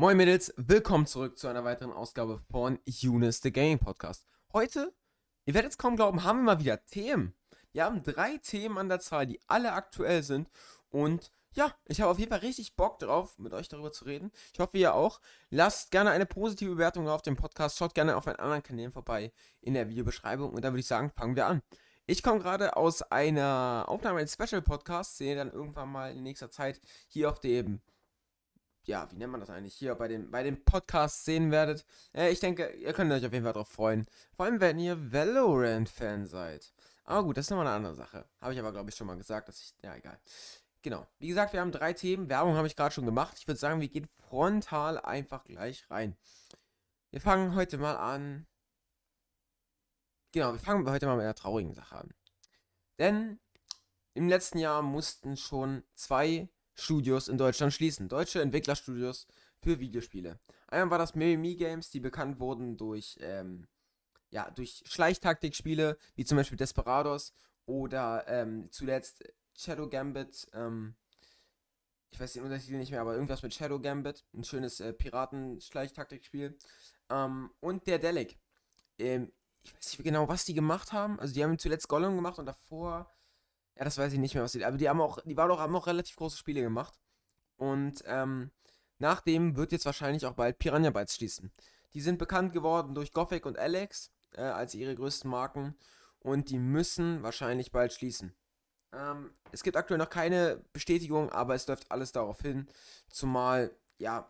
Moin Mädels, willkommen zurück zu einer weiteren Ausgabe von Eunice the Gaming Podcast. Heute, ihr werdet es kaum glauben, haben wir mal wieder Themen. Wir haben drei Themen an der Zahl, die alle aktuell sind. Und ja, ich habe auf jeden Fall richtig Bock drauf, mit euch darüber zu reden. Ich hoffe, ihr auch. Lasst gerne eine positive Bewertung auf dem Podcast. Schaut gerne auf meinen anderen Kanälen vorbei in der Videobeschreibung. Und dann würde ich sagen, fangen wir an. Ich komme gerade aus einer Aufnahme eines Special-Podcasts, den ihr dann irgendwann mal in nächster Zeit hier auf dem ja, wie nennt man das eigentlich, hier bei den, bei den Podcasts sehen werdet. Äh, ich denke, ihr könnt euch auf jeden Fall darauf freuen. Vor allem, wenn ihr Valorant-Fan seid. Aber gut, das ist nochmal eine andere Sache. Habe ich aber, glaube ich, schon mal gesagt, dass ich, ja, egal. Genau. Wie gesagt, wir haben drei Themen. Werbung habe ich gerade schon gemacht. Ich würde sagen, wir gehen frontal einfach gleich rein. Wir fangen heute mal an. Genau, wir fangen heute mal mit einer traurigen Sache an. Denn im letzten Jahr mussten schon zwei Studios in Deutschland schließen. Deutsche Entwicklerstudios für Videospiele. Einmal war das Mimi Games, die bekannt wurden durch, ähm, ja, durch Schleichtaktikspiele, wie zum Beispiel Desperados oder ähm, zuletzt Shadow Gambit. Ähm, ich weiß den Untertitel nicht mehr, aber irgendwas mit Shadow Gambit. Ein schönes äh, Piraten-Schleichtaktikspiel. Ähm, und der Delic. Ähm, ich weiß nicht genau, was die gemacht haben. Also die haben zuletzt Gollum gemacht und davor ja, das weiß ich nicht mehr, was die. Aber die haben auch, die waren auch, haben auch relativ große Spiele gemacht. Und ähm, nach dem wird jetzt wahrscheinlich auch bald Piranha Bytes schließen. Die sind bekannt geworden durch Gothic und Alex äh, als ihre größten Marken. Und die müssen wahrscheinlich bald schließen. Ähm, es gibt aktuell noch keine Bestätigung, aber es läuft alles darauf hin. Zumal, ja,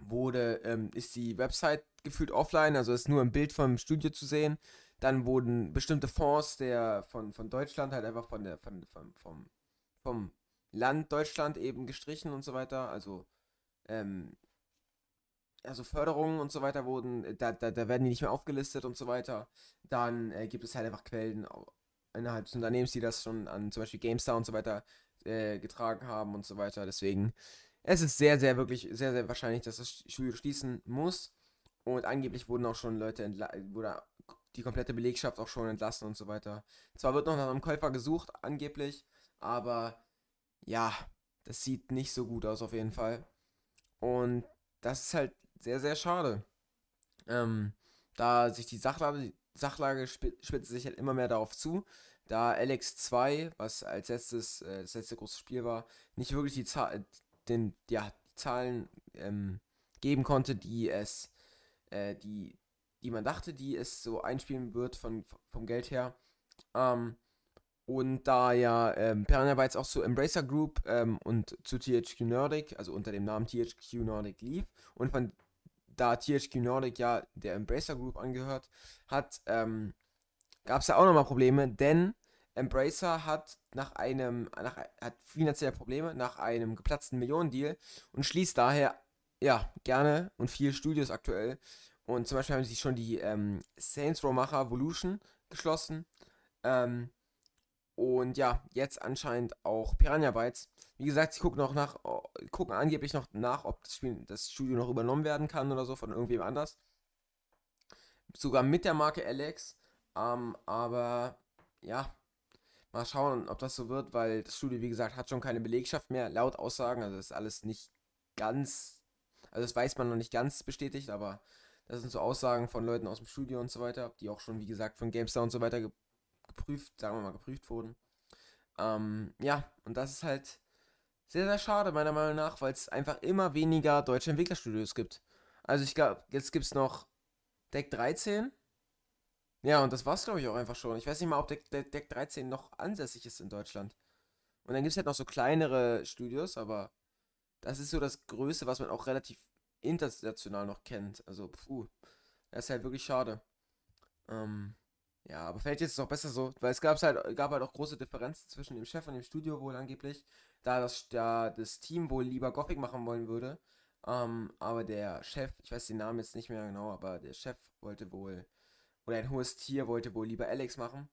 wurde, ähm, ist die Website gefühlt offline, also ist nur ein Bild vom Studio zu sehen. Dann wurden bestimmte Fonds der, von, von Deutschland halt einfach von der, von, von, vom, vom Land Deutschland eben gestrichen und so weiter. Also, ähm, also Förderungen und so weiter wurden, da, da, da werden die nicht mehr aufgelistet und so weiter. Dann äh, gibt es halt einfach Quellen innerhalb des Unternehmens, die das schon an zum Beispiel GameStar und so weiter äh, getragen haben und so weiter. Deswegen, es ist sehr, sehr, wirklich, sehr, sehr wahrscheinlich, dass das Studio schließen muss. Und angeblich wurden auch schon Leute entlassen, wurde die komplette Belegschaft auch schon entlassen und so weiter. Zwar wird noch nach einem Käufer gesucht, angeblich, aber ja, das sieht nicht so gut aus auf jeden Fall. Und das ist halt sehr, sehr schade. Ähm, da sich die Sachlage, Sachlage spitzt sich halt immer mehr darauf zu, da LX2, was als letztes, äh, das letzte große Spiel war, nicht wirklich die, Zahl, den, ja, die Zahlen ähm, geben konnte, die es, äh, die, die man dachte, die es so einspielen wird von, vom Geld her. Ähm, und da ja ähm, Piranha Bytes auch zu Embracer Group ähm, und zu THQ Nordic, also unter dem Namen THQ Nordic lief und von da THQ Nordic ja der Embracer Group angehört hat, ähm, gab es ja auch nochmal Probleme, denn Embracer hat nach einem, nach, hat finanzielle Probleme nach einem geplatzten Millionendeal und schließt daher ja gerne und viele Studios aktuell und zum Beispiel haben sie schon die ähm, Saints Row Macher Evolution geschlossen. Ähm, und ja, jetzt anscheinend auch Piranha Bytes. Wie gesagt, sie gucken noch nach, gucken angeblich noch nach, ob das, Spiel, das Studio noch übernommen werden kann oder so von irgendwem anders. Sogar mit der Marke Alex. Ähm, aber ja, mal schauen, ob das so wird, weil das Studio, wie gesagt, hat schon keine Belegschaft mehr, laut Aussagen. Also das ist alles nicht ganz, also das weiß man noch nicht ganz bestätigt, aber das sind so Aussagen von Leuten aus dem Studio und so weiter, die auch schon, wie gesagt, von GameStar und so weiter geprüft, sagen wir mal, geprüft wurden. Ähm, ja, und das ist halt sehr, sehr schade, meiner Meinung nach, weil es einfach immer weniger deutsche Entwicklerstudios gibt. Also ich glaube, jetzt gibt es noch Deck 13. Ja, und das war's, glaube ich, auch einfach schon. Ich weiß nicht mal, ob Deck, Deck 13 noch ansässig ist in Deutschland. Und dann gibt es halt noch so kleinere Studios, aber das ist so das Größte, was man auch relativ international noch kennt. Also, puh, das ist halt wirklich schade. Ähm, ja, aber vielleicht ist es auch besser so, weil es gab halt, gab halt auch große Differenzen zwischen dem Chef und dem Studio wohl angeblich, da das, da das Team wohl lieber Gothic machen wollen würde. Ähm, aber der Chef, ich weiß den Namen jetzt nicht mehr genau, aber der Chef wollte wohl, oder ein hohes Tier wollte wohl lieber Alex machen.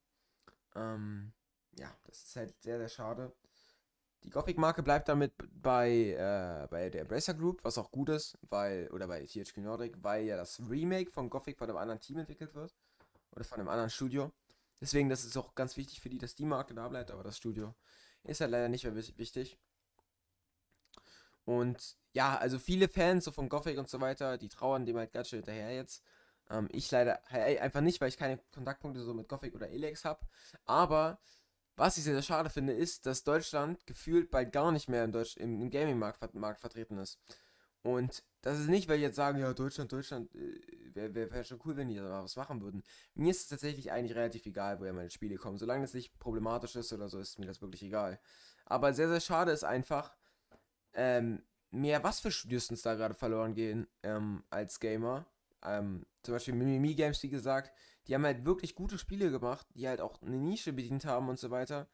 Ähm, ja, das ist halt sehr, sehr schade. Die Gothic-Marke bleibt damit bei, äh, bei der Embracer Group, was auch gut ist, weil, oder bei THQ Nordic, weil ja das Remake von Gothic von einem anderen Team entwickelt wird. Oder von einem anderen Studio. Deswegen, das ist auch ganz wichtig für die, dass die Marke da bleibt, aber das Studio ist halt leider nicht mehr wichtig. Und ja, also viele Fans so von Gothic und so weiter, die trauern dem halt ganz schön hinterher jetzt. Ähm, ich leider einfach nicht, weil ich keine Kontaktpunkte so mit Gothic oder Elex habe. Aber was ich sehr, sehr schade finde, ist, dass Deutschland gefühlt bald gar nicht mehr im, im, im Gaming-Markt Markt vertreten ist. Und das ist nicht, weil die jetzt sagen, ja, Deutschland, Deutschland, äh, wäre wär, wär schon cool, wenn die da was machen würden. Mir ist es tatsächlich eigentlich relativ egal, woher meine Spiele kommen. Solange es nicht problematisch ist oder so, ist mir das wirklich egal. Aber sehr, sehr schade ist einfach, ähm, mehr was für Studios uns da gerade verloren gehen ähm, als Gamer. Ähm, zum Beispiel Mimimi Games, wie gesagt, die haben halt wirklich gute Spiele gemacht, die halt auch eine Nische bedient haben und so weiter.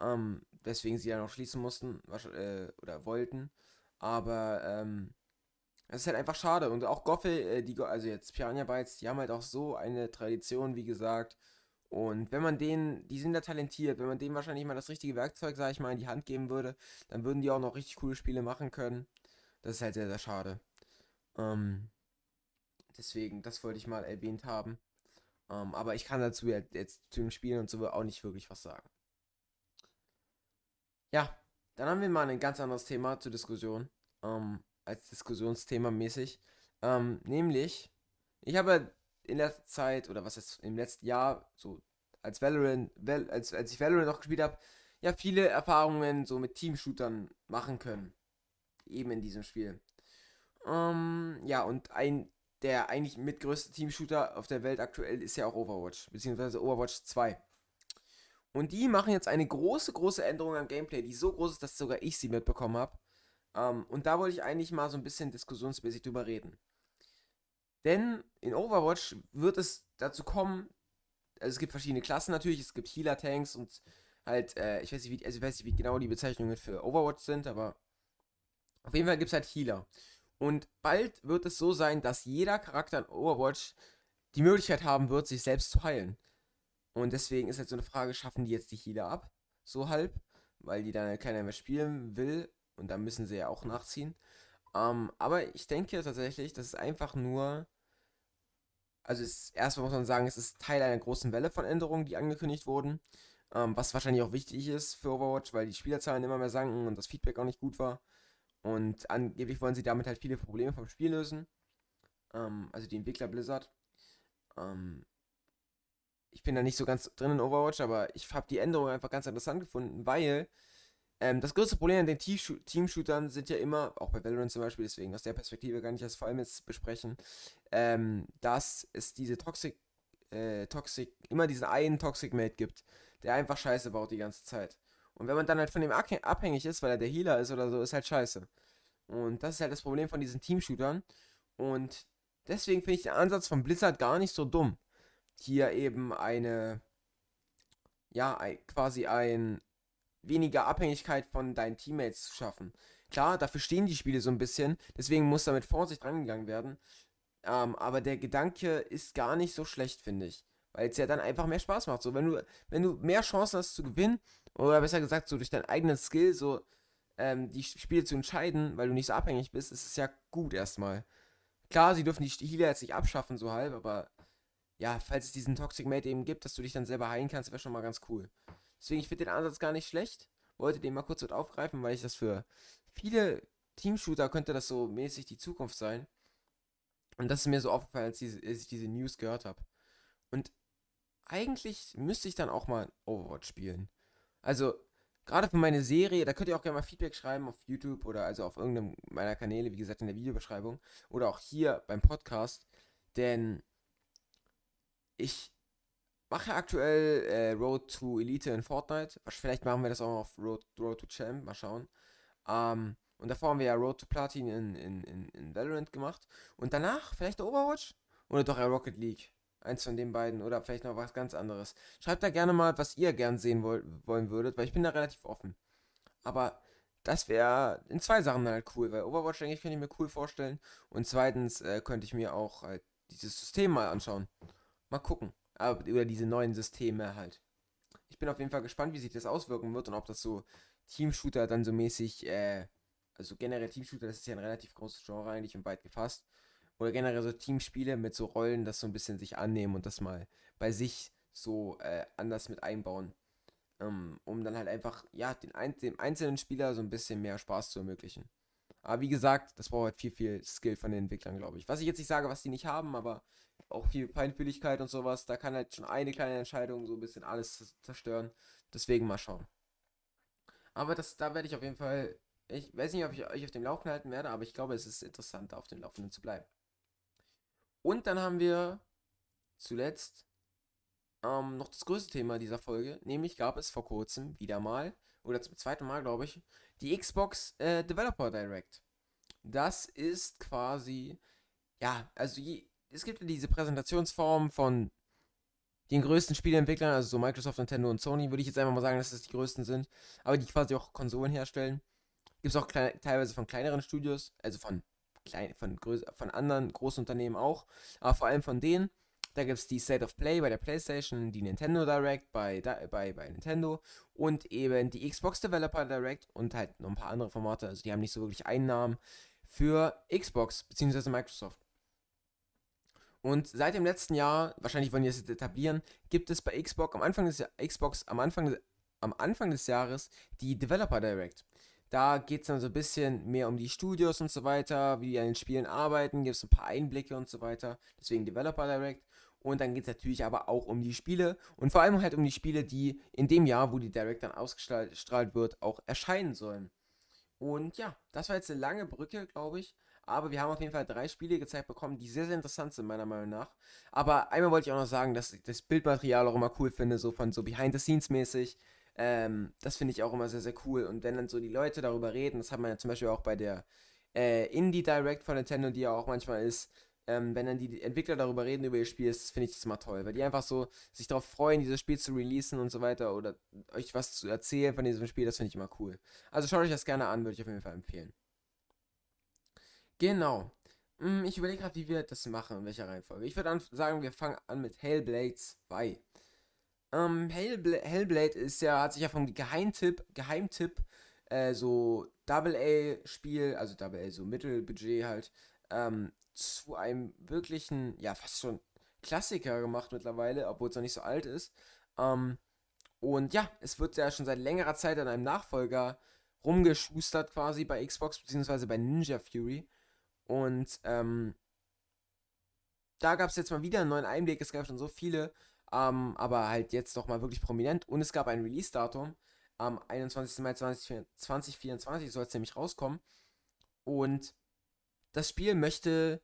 Ähm, weswegen sie ja noch schließen mussten äh, oder wollten. Aber ähm, es ist halt einfach schade. Und auch Goffel, äh, die, also jetzt Piranha Bytes, die haben halt auch so eine Tradition, wie gesagt. Und wenn man denen, die sind da talentiert, wenn man denen wahrscheinlich mal das richtige Werkzeug, sag ich mal, in die Hand geben würde, dann würden die auch noch richtig coole Spiele machen können. Das ist halt sehr, sehr schade. Ähm, deswegen, das wollte ich mal erwähnt haben. Ähm, aber ich kann dazu jetzt zu dem Spielen und so auch nicht wirklich was sagen. Ja, dann haben wir mal ein ganz anderes Thema zur Diskussion. Ähm, als Diskussionsthema mäßig. Ähm, nämlich, ich habe in der Zeit, oder was ist im letzten Jahr, so als Valorant, Val, als, als ich Valorant noch gespielt habe, ja, viele Erfahrungen so mit Team-Shootern machen können. Eben in diesem Spiel. Ja, und ein, der eigentlich mitgrößte Team-Shooter auf der Welt aktuell ist ja auch Overwatch, beziehungsweise Overwatch 2. Und die machen jetzt eine große, große Änderung am Gameplay, die so groß ist, dass sogar ich sie mitbekommen habe. Ähm, und da wollte ich eigentlich mal so ein bisschen diskussionsmäßig drüber reden. Denn in Overwatch wird es dazu kommen, also es gibt verschiedene Klassen natürlich, es gibt Healer-Tanks und halt, äh, ich, weiß nicht, wie, also ich weiß nicht, wie genau die Bezeichnungen für Overwatch sind, aber auf jeden Fall gibt es halt Healer. Und bald wird es so sein, dass jeder Charakter in Overwatch die Möglichkeit haben wird, sich selbst zu heilen. Und deswegen ist halt so eine Frage, schaffen die jetzt die Healer ab? So halb, weil die dann keiner mehr spielen will und da müssen sie ja auch nachziehen. Ähm, aber ich denke tatsächlich, das ist einfach nur. Also es, erstmal muss man sagen, es ist Teil einer großen Welle von Änderungen, die angekündigt wurden. Ähm, was wahrscheinlich auch wichtig ist für Overwatch, weil die Spielerzahlen immer mehr sanken und das Feedback auch nicht gut war. Und angeblich wollen sie damit halt viele Probleme vom Spiel lösen. Ähm, also die Entwickler Blizzard. Ähm, ich bin da nicht so ganz drin in Overwatch, aber ich habe die Änderung einfach ganz interessant gefunden, weil ähm, das größte Problem an den Team-Shootern sind ja immer, auch bei Valorant zum Beispiel, deswegen aus der Perspektive kann ich das vor allem jetzt besprechen, ähm, dass es diese Toxic, äh, Toxic, immer diesen einen Toxic Mate gibt, der einfach Scheiße baut die ganze Zeit. Und wenn man dann halt von dem abhängig ist, weil er der Healer ist oder so, ist halt scheiße. Und das ist halt das Problem von diesen Team-Shootern. Und deswegen finde ich den Ansatz von Blizzard gar nicht so dumm. Hier eben eine, ja, quasi ein weniger Abhängigkeit von deinen Teammates zu schaffen. Klar, dafür stehen die Spiele so ein bisschen, deswegen muss da mit Vorsicht rangegangen werden. Ähm, aber der Gedanke ist gar nicht so schlecht, finde ich. Weil es ja dann einfach mehr Spaß macht. So, wenn du, wenn du mehr Chancen hast zu gewinnen, oder besser gesagt, so durch deinen eigenen Skill, so ähm, die Spiele zu entscheiden, weil du nicht so abhängig bist, ist es ja gut erstmal. Klar, sie dürfen die Healer jetzt nicht abschaffen, so halb, aber ja, falls es diesen Toxic Mate eben gibt, dass du dich dann selber heilen kannst, wäre schon mal ganz cool. Deswegen, ich finde den Ansatz gar nicht schlecht. Wollte den mal kurz mit aufgreifen, weil ich das für viele Team-Shooter könnte das so mäßig die Zukunft sein. Und das ist mir so aufgefallen, als, diese, als ich diese News gehört habe. Und eigentlich müsste ich dann auch mal Overwatch spielen. Also, gerade für meine Serie, da könnt ihr auch gerne mal Feedback schreiben auf YouTube oder also auf irgendeinem meiner Kanäle, wie gesagt, in der Videobeschreibung. Oder auch hier beim Podcast. Denn ich mache aktuell äh, Road to Elite in Fortnite. Vielleicht machen wir das auch auf Road, Road to Champ. Mal schauen. Ähm, und davor haben wir ja Road to Platin in, in, in, in Valorant gemacht. Und danach vielleicht Overwatch? Oder doch Rocket League? Eins von den beiden. Oder vielleicht noch was ganz anderes. Schreibt da gerne mal, was ihr gern sehen wollt, wollen würdet, weil ich bin da relativ offen. Aber das wäre in zwei Sachen halt cool, weil Overwatch, denke ich, könnte ich mir cool vorstellen. Und zweitens äh, könnte ich mir auch halt dieses System mal anschauen. Mal gucken aber über diese neuen Systeme halt. Ich bin auf jeden Fall gespannt, wie sich das auswirken wird und ob das so Team-Shooter dann so mäßig, äh, also generell Team-Shooter, das ist ja ein relativ großes Genre eigentlich und weit gefasst. Oder generell so Teamspiele mit so Rollen, das so ein bisschen sich annehmen und das mal bei sich so äh, anders mit einbauen. Ähm, um dann halt einfach, ja, den ein, dem einzelnen Spieler so ein bisschen mehr Spaß zu ermöglichen. Aber wie gesagt, das braucht halt viel, viel Skill von den Entwicklern, glaube ich. Was ich jetzt nicht sage, was die nicht haben, aber auch viel Feinfühligkeit und sowas. Da kann halt schon eine kleine Entscheidung so ein bisschen alles zerstören. Deswegen mal schauen. Aber das, da werde ich auf jeden Fall. Ich weiß nicht, ob ich euch auf dem Laufenden halten werde, aber ich glaube, es ist interessant, auf dem Laufenden zu bleiben. Und dann haben wir zuletzt ähm, noch das größte Thema dieser Folge, nämlich gab es vor kurzem wieder mal, oder zum zweiten Mal, glaube ich, die Xbox äh, Developer Direct. Das ist quasi, ja, also je, es gibt diese Präsentationsform von den größten Spieleentwicklern, also so Microsoft, Nintendo und Sony, würde ich jetzt einfach mal sagen, dass das die größten sind, aber die quasi auch Konsolen herstellen. Gibt es auch klein, teilweise von kleineren Studios, also von, klein, von, von anderen großen Unternehmen auch, aber vor allem von denen. Da gibt es die State of Play bei der PlayStation, die Nintendo Direct bei, bei, bei Nintendo und eben die Xbox Developer Direct und halt noch ein paar andere Formate. Also die haben nicht so wirklich Einnahmen für Xbox bzw. Microsoft. Und seit dem letzten Jahr, wahrscheinlich wollen die jetzt etablieren, gibt es bei Xbox am Anfang des Xbox am Anfang, am Anfang des Jahres die Developer Direct. Da geht es dann so ein bisschen mehr um die Studios und so weiter, wie die an den Spielen arbeiten, gibt es ein paar Einblicke und so weiter. Deswegen Developer Direct. Und dann geht es natürlich aber auch um die Spiele und vor allem halt um die Spiele, die in dem Jahr, wo die Direct dann ausgestrahlt wird, auch erscheinen sollen. Und ja, das war jetzt eine lange Brücke, glaube ich. Aber wir haben auf jeden Fall drei Spiele gezeigt bekommen, die sehr, sehr interessant sind, meiner Meinung nach. Aber einmal wollte ich auch noch sagen, dass ich das Bildmaterial auch immer cool finde, so von so Behind-the-Scenes-mäßig. Ähm, das finde ich auch immer sehr, sehr cool. Und wenn dann so die Leute darüber reden, das hat man ja zum Beispiel auch bei der äh, Indie Direct von Nintendo, die ja auch manchmal ist, ähm, wenn dann die Entwickler darüber reden, über ihr Spiel, finde ich das immer toll, weil die einfach so sich darauf freuen, dieses Spiel zu releasen und so weiter oder euch was zu erzählen von diesem Spiel, das finde ich immer cool. Also schaut euch das gerne an, würde ich auf jeden Fall empfehlen. Genau. Hm, ich überlege gerade, wie wir das machen, in welcher Reihenfolge. Ich würde sagen, wir fangen an mit Hellblade 2. Ähm, Hellbla Hellblade ist ja, hat sich ja vom Geheimtipp, Geheimtipp, äh, so Double-A-Spiel, also Double-A, so Mittelbudget halt, ähm, zu einem wirklichen, ja, fast schon Klassiker gemacht mittlerweile, obwohl es noch nicht so alt ist. Ähm, und ja, es wird ja schon seit längerer Zeit an einem Nachfolger rumgeschustert quasi bei Xbox, beziehungsweise bei Ninja Fury. Und ähm, da gab es jetzt mal wieder einen neuen Einblick. Es gab schon so viele, ähm, aber halt jetzt doch mal wirklich prominent. Und es gab ein Release-Datum. Am 21. Mai 2024 soll es nämlich rauskommen. Und das Spiel möchte,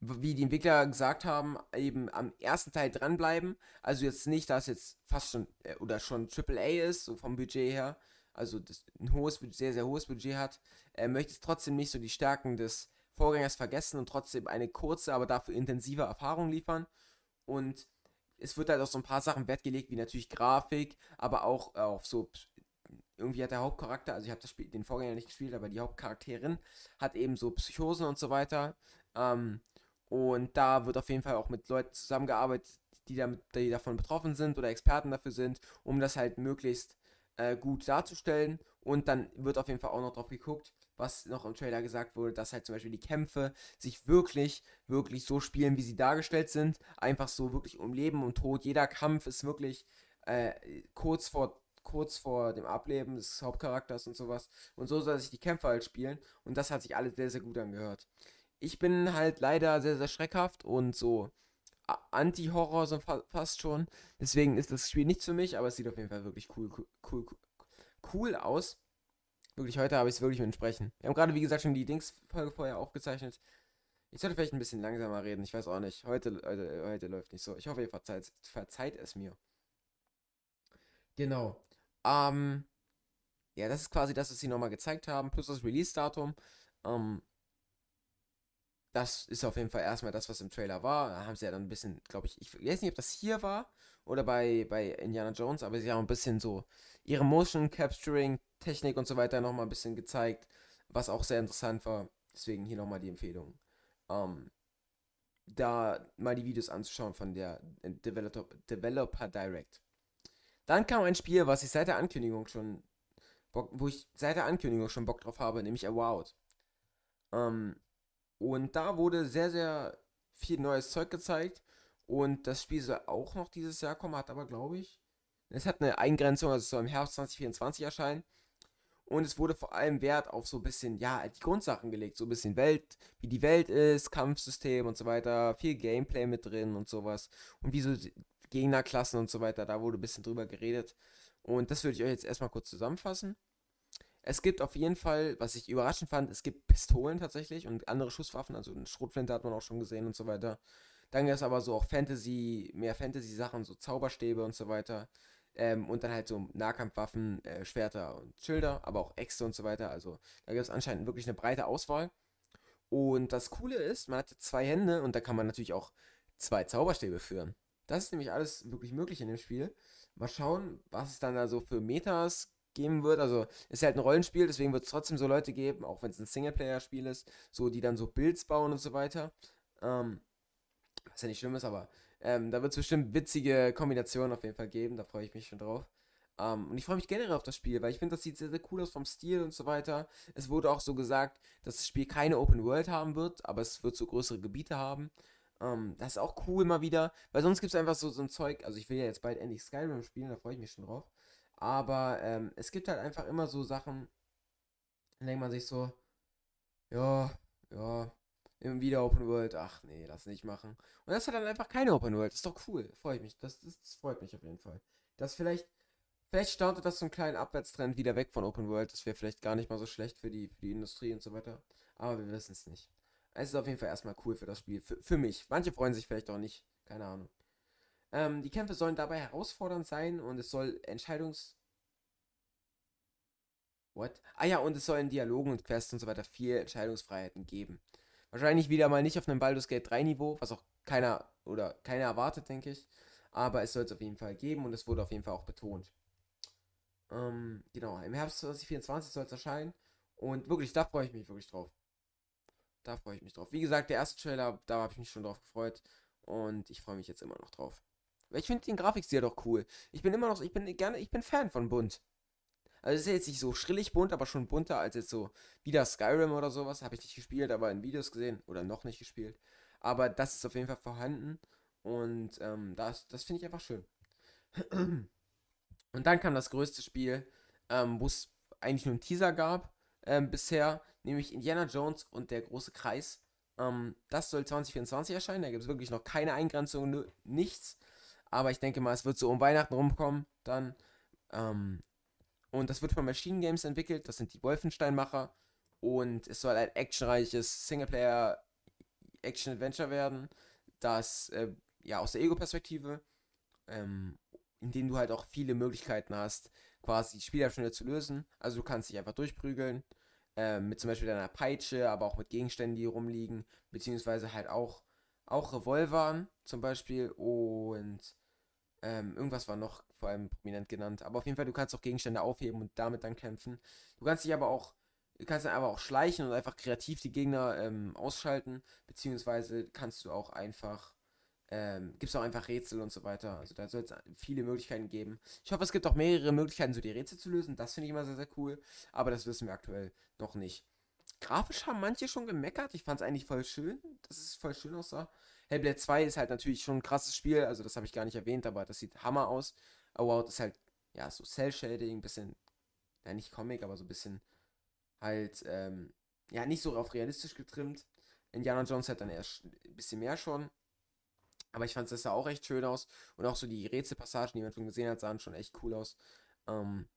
wie die Entwickler gesagt haben, eben am ersten Teil dranbleiben. Also jetzt nicht, dass jetzt fast schon äh, oder schon AAA ist, so vom Budget her. Also ein hohes, sehr, sehr hohes Budget hat. Er möchte trotzdem nicht so die Stärken des Vorgängers vergessen und trotzdem eine kurze, aber dafür intensive Erfahrung liefern. Und es wird halt auch so ein paar Sachen Wert gelegt, wie natürlich Grafik, aber auch auf so irgendwie hat der Hauptcharakter, also ich habe das Spiel, den Vorgänger nicht gespielt, aber die Hauptcharakterin hat eben so Psychosen und so weiter. Ähm, und da wird auf jeden Fall auch mit Leuten zusammengearbeitet, die, damit, die davon betroffen sind oder Experten dafür sind, um das halt möglichst äh, gut darzustellen. Und dann wird auf jeden Fall auch noch drauf geguckt, was noch im Trailer gesagt wurde, dass halt zum Beispiel die Kämpfe sich wirklich, wirklich so spielen, wie sie dargestellt sind. Einfach so wirklich um Leben und Tod. Jeder Kampf ist wirklich äh, kurz vor kurz vor dem Ableben des Hauptcharakters und sowas. Und so soll sich die Kämpfe halt spielen. Und das hat sich alles sehr, sehr gut angehört. Ich bin halt leider sehr, sehr schreckhaft und so Anti-Horror so fast schon. Deswegen ist das Spiel nichts für mich, aber es sieht auf jeden Fall wirklich cool, cool, cool, cool aus. Wirklich, heute habe ich es wirklich mit entsprechen. Wir haben gerade, wie gesagt, schon die Dings-Folge vorher aufgezeichnet. Ich sollte vielleicht ein bisschen langsamer reden, ich weiß auch nicht. Heute, heute, heute läuft nicht so. Ich hoffe, ihr verzeiht, verzeiht es mir. Genau. Ähm, ja, das ist quasi das, was sie nochmal gezeigt haben, plus das Release-Datum. Ähm, das ist auf jeden Fall erstmal das, was im Trailer war. Da haben sie ja dann ein bisschen, glaube ich, ich weiß nicht, ob das hier war oder bei, bei Indiana Jones, aber sie haben ein bisschen so ihre Motion Capturing Technik und so weiter nochmal ein bisschen gezeigt, was auch sehr interessant war. Deswegen hier nochmal die Empfehlung. Ähm, da mal die Videos anzuschauen von der Developer, Developer Direct. Dann kam ein Spiel, was ich seit der Ankündigung schon, wo ich seit der Ankündigung schon Bock drauf habe, nämlich Award. Ähm, und da wurde sehr, sehr viel neues Zeug gezeigt. Und das Spiel soll auch noch dieses Jahr kommen, hat aber, glaube ich, es hat eine Eingrenzung, also es soll im Herbst 2024 erscheinen. Und es wurde vor allem Wert auf so ein bisschen, ja, die Grundsachen gelegt. So ein bisschen Welt, wie die Welt ist, Kampfsystem und so weiter. Viel Gameplay mit drin und sowas. Und wie so Gegnerklassen und so weiter. Da wurde ein bisschen drüber geredet. Und das würde ich euch jetzt erstmal kurz zusammenfassen. Es gibt auf jeden Fall, was ich überraschend fand, es gibt Pistolen tatsächlich und andere Schusswaffen. Also eine Schrotflinte hat man auch schon gesehen und so weiter. Dann gibt es aber so auch Fantasy, mehr Fantasy-Sachen, so Zauberstäbe und so weiter. Ähm, und dann halt so Nahkampfwaffen, äh, Schwerter und Schilder, aber auch Äxte und so weiter. Also da gibt es anscheinend wirklich eine breite Auswahl. Und das Coole ist, man hat zwei Hände und da kann man natürlich auch zwei Zauberstäbe führen. Das ist nämlich alles wirklich möglich in dem Spiel. Mal schauen, was es dann da so für Metas geben wird. Also ist halt ein Rollenspiel, deswegen wird es trotzdem so Leute geben, auch wenn es ein Singleplayer-Spiel ist, so die dann so Builds bauen und so weiter. Ähm, was ja nicht schlimm ist, aber ähm, da wird es bestimmt witzige Kombinationen auf jeden Fall geben. Da freue ich mich schon drauf. Ähm, und ich freue mich generell auf das Spiel, weil ich finde, das sieht sehr, sehr cool aus vom Stil und so weiter. Es wurde auch so gesagt, dass das Spiel keine Open World haben wird, aber es wird so größere Gebiete haben. Um, ähm, das ist auch cool mal wieder, weil sonst gibt es einfach so, so ein Zeug. Also, ich will ja jetzt bald endlich Skyrim spielen, da freue ich mich schon drauf. Aber ähm, es gibt halt einfach immer so Sachen, da denkt man sich so, ja, ja, wieder Open World. Ach nee, das nicht machen. Und das hat dann einfach keine Open World. Das ist doch cool. Freue ich mich. Das, das, das, freut mich auf jeden Fall. Das vielleicht, vielleicht startet das so einen kleinen Abwärtstrend wieder weg von Open World. Das wäre vielleicht gar nicht mal so schlecht für die, für die Industrie und so weiter. Aber wir wissen es nicht. Es ist auf jeden Fall erstmal cool für das Spiel. Für, für mich. Manche freuen sich vielleicht auch nicht. Keine Ahnung. Ähm, die Kämpfe sollen dabei herausfordernd sein und es soll Entscheidungs. What? Ah ja, und es sollen Dialogen und Quests und so weiter viel Entscheidungsfreiheiten geben. Wahrscheinlich wieder mal nicht auf einem Baldur's Gate 3 Niveau, was auch keiner oder keiner erwartet, denke ich. Aber es soll es auf jeden Fall geben und es wurde auf jeden Fall auch betont. Ähm, genau, im Herbst 2024 soll es erscheinen. Und wirklich, da freue ich mich wirklich drauf. Da freue ich mich drauf. Wie gesagt, der erste Trailer, da habe ich mich schon drauf gefreut. Und ich freue mich jetzt immer noch drauf. Ich finde den Grafikstil doch cool. Ich bin immer noch, ich bin gerne, ich bin Fan von bunt. Also es ist jetzt nicht so schrillig bunt, aber schon bunter als jetzt so wieder Skyrim oder sowas. Habe ich nicht gespielt, aber in Videos gesehen oder noch nicht gespielt. Aber das ist auf jeden Fall vorhanden und ähm, das, das finde ich einfach schön. Und dann kam das größte Spiel, ähm, wo es eigentlich nur einen Teaser gab ähm, bisher, nämlich Indiana Jones und der große Kreis. Ähm, das soll 2024 erscheinen, da gibt es wirklich noch keine Eingrenzung, nichts. Aber ich denke mal, es wird so um Weihnachten rumkommen dann. Ähm, und das wird von Machine Games entwickelt. Das sind die Wolfenstein-Macher. Und es soll ein actionreiches Singleplayer-Action-Adventure werden, das äh, ja aus der Ego-Perspektive, ähm, in dem du halt auch viele Möglichkeiten hast, quasi die Spielabschnitte zu lösen. Also du kannst dich einfach durchprügeln, äh, mit zum Beispiel deiner Peitsche, aber auch mit Gegenständen, die rumliegen, beziehungsweise halt auch, auch Revolvern zum Beispiel und ähm, irgendwas war noch vor allem prominent genannt. Aber auf jeden Fall, du kannst auch Gegenstände aufheben und damit dann kämpfen. Du kannst dich aber auch, du kannst dann aber auch schleichen und einfach kreativ die Gegner ähm, ausschalten. Beziehungsweise kannst du auch einfach, ähm, gibt es auch einfach Rätsel und so weiter. Also da soll es viele Möglichkeiten geben. Ich hoffe, es gibt auch mehrere Möglichkeiten, so die Rätsel zu lösen. Das finde ich immer sehr, sehr cool. Aber das wissen wir aktuell noch nicht. Grafisch haben manche schon gemeckert. Ich fand es eigentlich voll schön, dass es voll schön aussah. Hellblade 2 ist halt natürlich schon ein krasses Spiel, also das habe ich gar nicht erwähnt, aber das sieht Hammer aus. Award ist halt, ja, so Cell-Shading, bisschen, ja, nicht Comic, aber so ein bisschen halt, ähm, ja, nicht so auf realistisch getrimmt. Indiana Jones hat dann erst ein bisschen mehr schon. Aber ich fand es sah auch echt schön aus. Und auch so die Rätselpassagen, die man schon gesehen hat, sahen schon echt cool aus. Ähm,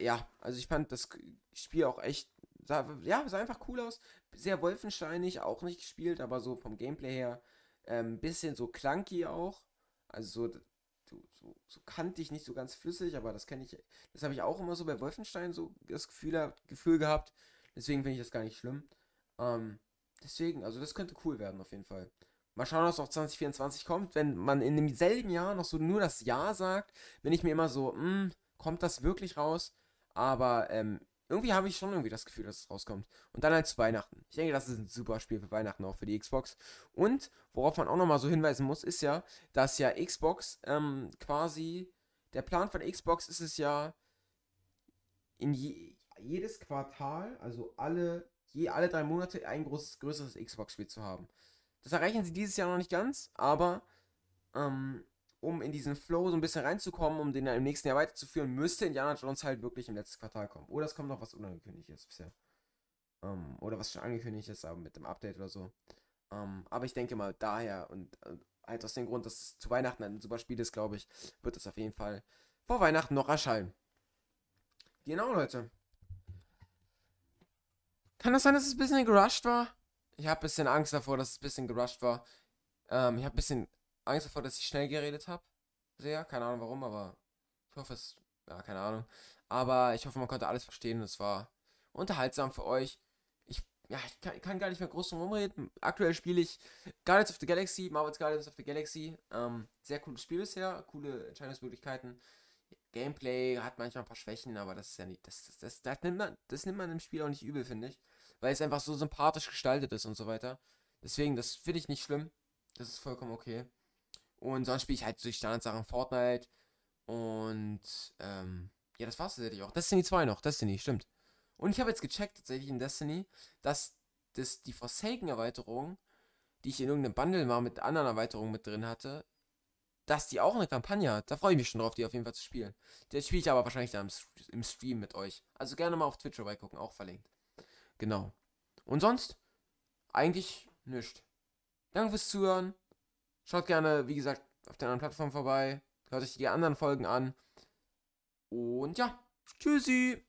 ja, also ich fand das Spiel auch echt sah, ja, sah einfach cool aus. Sehr wolfensteinig, auch nicht gespielt, aber so vom Gameplay her ein ähm, bisschen so clunky auch. Also so, so, so, kantig, nicht so ganz flüssig, aber das kenne ich, das habe ich auch immer so bei Wolfenstein so das Gefühl, Gefühl gehabt. Deswegen finde ich das gar nicht schlimm. Ähm, deswegen, also das könnte cool werden auf jeden Fall. Mal schauen, was noch 2024 kommt. Wenn man in demselben Jahr noch so nur das Ja sagt, bin ich mir immer so, mh, hm, kommt das wirklich raus? Aber ähm, irgendwie habe ich schon irgendwie das Gefühl, dass es rauskommt. Und dann halt zu Weihnachten. Ich denke, das ist ein super Spiel für Weihnachten auch für die Xbox. Und worauf man auch nochmal so hinweisen muss, ist ja, dass ja Xbox ähm, quasi, der Plan von Xbox ist es ja, in je, jedes Quartal, also alle, je, alle drei Monate ein großes, größeres Xbox-Spiel zu haben. Das erreichen sie dieses Jahr noch nicht ganz, aber ähm, um in diesen Flow so ein bisschen reinzukommen, um den dann im nächsten Jahr weiterzuführen, müsste Indiana Jones halt wirklich im letzten Quartal kommen. Oder es kommt noch was Unangekündigtes bisher. Ähm, oder was schon angekündigt ist, aber mit dem Update oder so. Ähm, aber ich denke mal, daher und äh, halt aus dem Grund, dass es zu Weihnachten ein super Spiel ist, glaube ich, wird es auf jeden Fall vor Weihnachten noch erscheinen. Genau, Leute. Kann das sein, dass es ein bisschen gerusht war? Ich habe ein bisschen Angst davor, dass es ein bisschen gerusht war. Ähm, ich habe ein bisschen Angst davor, dass ich schnell geredet habe. Sehr, keine Ahnung warum, aber ich hoffe es, ja, keine Ahnung. Aber ich hoffe, man konnte alles verstehen und es war unterhaltsam für euch. Ich, ja, ich kann, kann gar nicht mehr groß drum reden. Aktuell spiele ich Guardians of the Galaxy, Marvel's Guardians of the Galaxy. Ähm, sehr cooles Spiel bisher, coole Entscheidungsmöglichkeiten. Gameplay hat manchmal ein paar Schwächen, aber das ist ja nicht, das, das, das, das, nimmt, man, das nimmt man im Spiel auch nicht übel, finde ich. Weil es einfach so sympathisch gestaltet ist und so weiter. Deswegen, das finde ich nicht schlimm. Das ist vollkommen okay. Und sonst spiele ich halt durch Standardsachen Fortnite. Und ähm, ja, das war's tatsächlich auch. Destiny 2 noch, Destiny, stimmt. Und ich habe jetzt gecheckt, tatsächlich in Destiny, dass das, die Forsaken-Erweiterung, die ich in irgendeinem Bundle mal mit anderen Erweiterungen mit drin hatte, dass die auch eine Kampagne hat. Da freue ich mich schon drauf, die auf jeden Fall zu spielen. Die spiele ich aber wahrscheinlich dann im, Stream mit euch. Also gerne mal auf Twitch vorbeigucken, auch verlinkt. Genau. Und sonst? Eigentlich nichts. Danke fürs Zuhören. Schaut gerne, wie gesagt, auf der anderen Plattform vorbei. Hört euch die anderen Folgen an. Und ja, tschüssi.